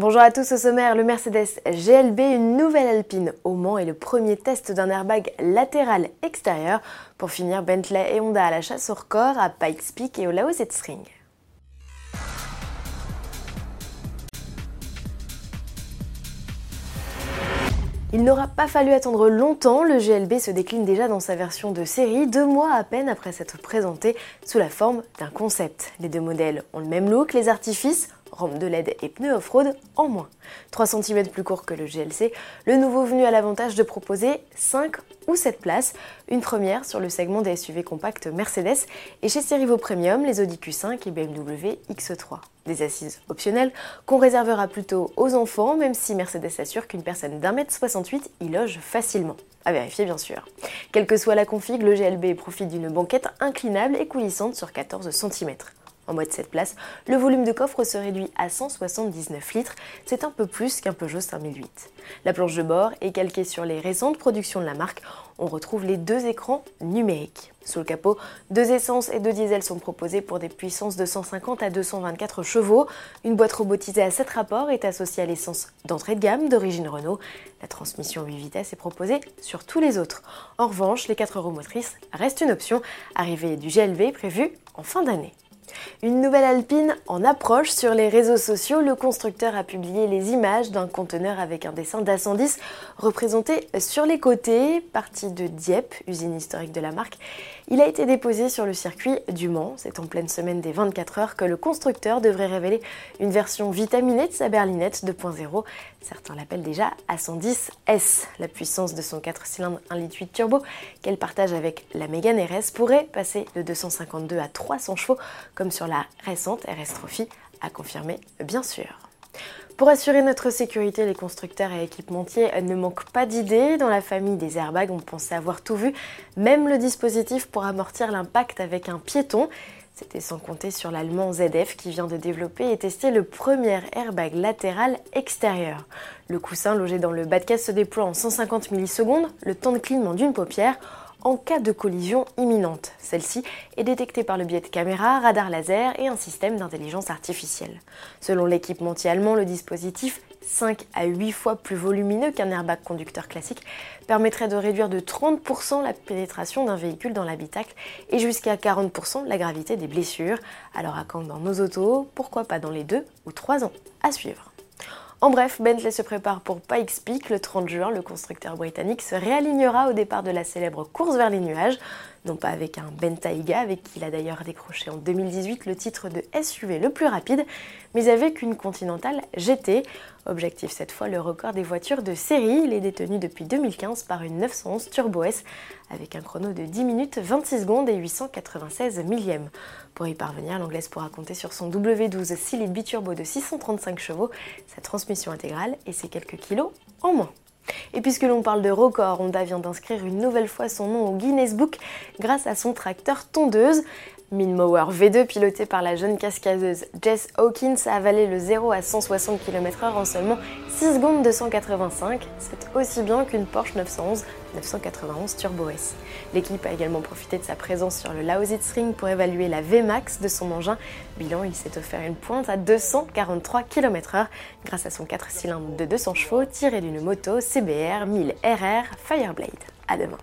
Bonjour à tous au sommaire, le Mercedes GLB, une nouvelle Alpine au Mans et le premier test d'un airbag latéral extérieur. Pour finir, Bentley et Honda à la chasse au record à Pikes Peak et au Laoset String. Il n'aura pas fallu attendre longtemps, le GLB se décline déjà dans sa version de série, deux mois à peine après s'être présenté sous la forme d'un concept. Les deux modèles ont le même look, les artifices rampe de LED et pneus off-road en moins. 3 cm plus court que le GLC, le nouveau venu a l'avantage de proposer 5 ou 7 places, une première sur le segment des SUV compacts Mercedes et chez Serivo Premium, les Audi Q5 et BMW X3. Des assises optionnelles qu'on réservera plutôt aux enfants, même si Mercedes assure qu'une personne d'un mètre 68 y loge facilement. À vérifier bien sûr. Quelle que soit la config, le GLB profite d'une banquette inclinable et coulissante sur 14 cm. En mode 7 places, le volume de coffre se réduit à 179 litres, c'est un peu plus qu'un Peugeot 5008. La planche de bord est calquée sur les récentes productions de la marque, on retrouve les deux écrans numériques. Sous le capot, deux essences et deux diesels sont proposés pour des puissances de 150 à 224 chevaux. Une boîte robotisée à 7 rapports est associée à l'essence d'entrée de gamme d'origine Renault. La transmission 8 vitesses est proposée sur tous les autres. En revanche, les 4 roues motrices restent une option, arrivée du GLV prévu en fin d'année. Une nouvelle Alpine en approche sur les réseaux sociaux. Le constructeur a publié les images d'un conteneur avec un dessin d'A110 représenté sur les côtés, parti de Dieppe, usine historique de la marque. Il a été déposé sur le circuit du Mans. C'est en pleine semaine des 24 heures que le constructeur devrait révéler une version vitaminée de sa berlinette 2.0. Certains l'appellent déjà A110S. La puissance de son 4 cylindres 1.8 litre turbo qu'elle partage avec la Mégane RS pourrait passer de 252 à 300 chevaux comme sur la récente RS Trophy, à confirmer bien sûr. Pour assurer notre sécurité, les constructeurs et équipementiers ne manquent pas d'idées. Dans la famille des airbags, on pensait avoir tout vu, même le dispositif pour amortir l'impact avec un piéton. C'était sans compter sur l'allemand ZF qui vient de développer et tester le premier airbag latéral extérieur. Le coussin logé dans le bas de caisse se déploie en 150 millisecondes, le temps de clignement d'une paupière en cas de collision imminente. Celle-ci est détectée par le biais de caméras, radars laser et un système d'intelligence artificielle. Selon l'équipementier allemand, le dispositif 5 à 8 fois plus volumineux qu'un airbag conducteur classique, permettrait de réduire de 30% la pénétration d'un véhicule dans l'habitacle et jusqu'à 40% la gravité des blessures. Alors à quand dans nos autos? Pourquoi pas dans les 2 ou 3 ans À suivre? En bref, Bentley se prépare pour Pikes Peak le 30 juin. Le constructeur britannique se réalignera au départ de la célèbre course vers les nuages, non pas avec un Bentayga, avec qui il a d'ailleurs décroché en 2018 le titre de SUV le plus rapide, mais avec une Continental GT. Objectif cette fois le record des voitures de série. Il est détenu depuis 2015 par une 911 Turbo S avec un chrono de 10 minutes 26 secondes et 896 millièmes. Pour y parvenir, l'anglaise pourra compter sur son W12 6 litres biturbo de 635 chevaux, sa transmission intégrale et ses quelques kilos en moins. Et puisque l'on parle de record, Honda vient d'inscrire une nouvelle fois son nom au Guinness Book grâce à son tracteur tondeuse. Minmower V2 piloté par la jeune cascadeuse Jess Hawkins a avalé le 0 à 160 km/h en seulement 6 secondes 285. C'est aussi bien qu'une Porsche 911 991 Turbo S. L'équipe a également profité de sa présence sur le Laosit String pour évaluer la VMAX de son engin. Bilan, il s'est offert une pointe à 243 km/h grâce à son 4 cylindres de 200 chevaux tiré d'une moto CBR 1000 RR Fireblade. À demain.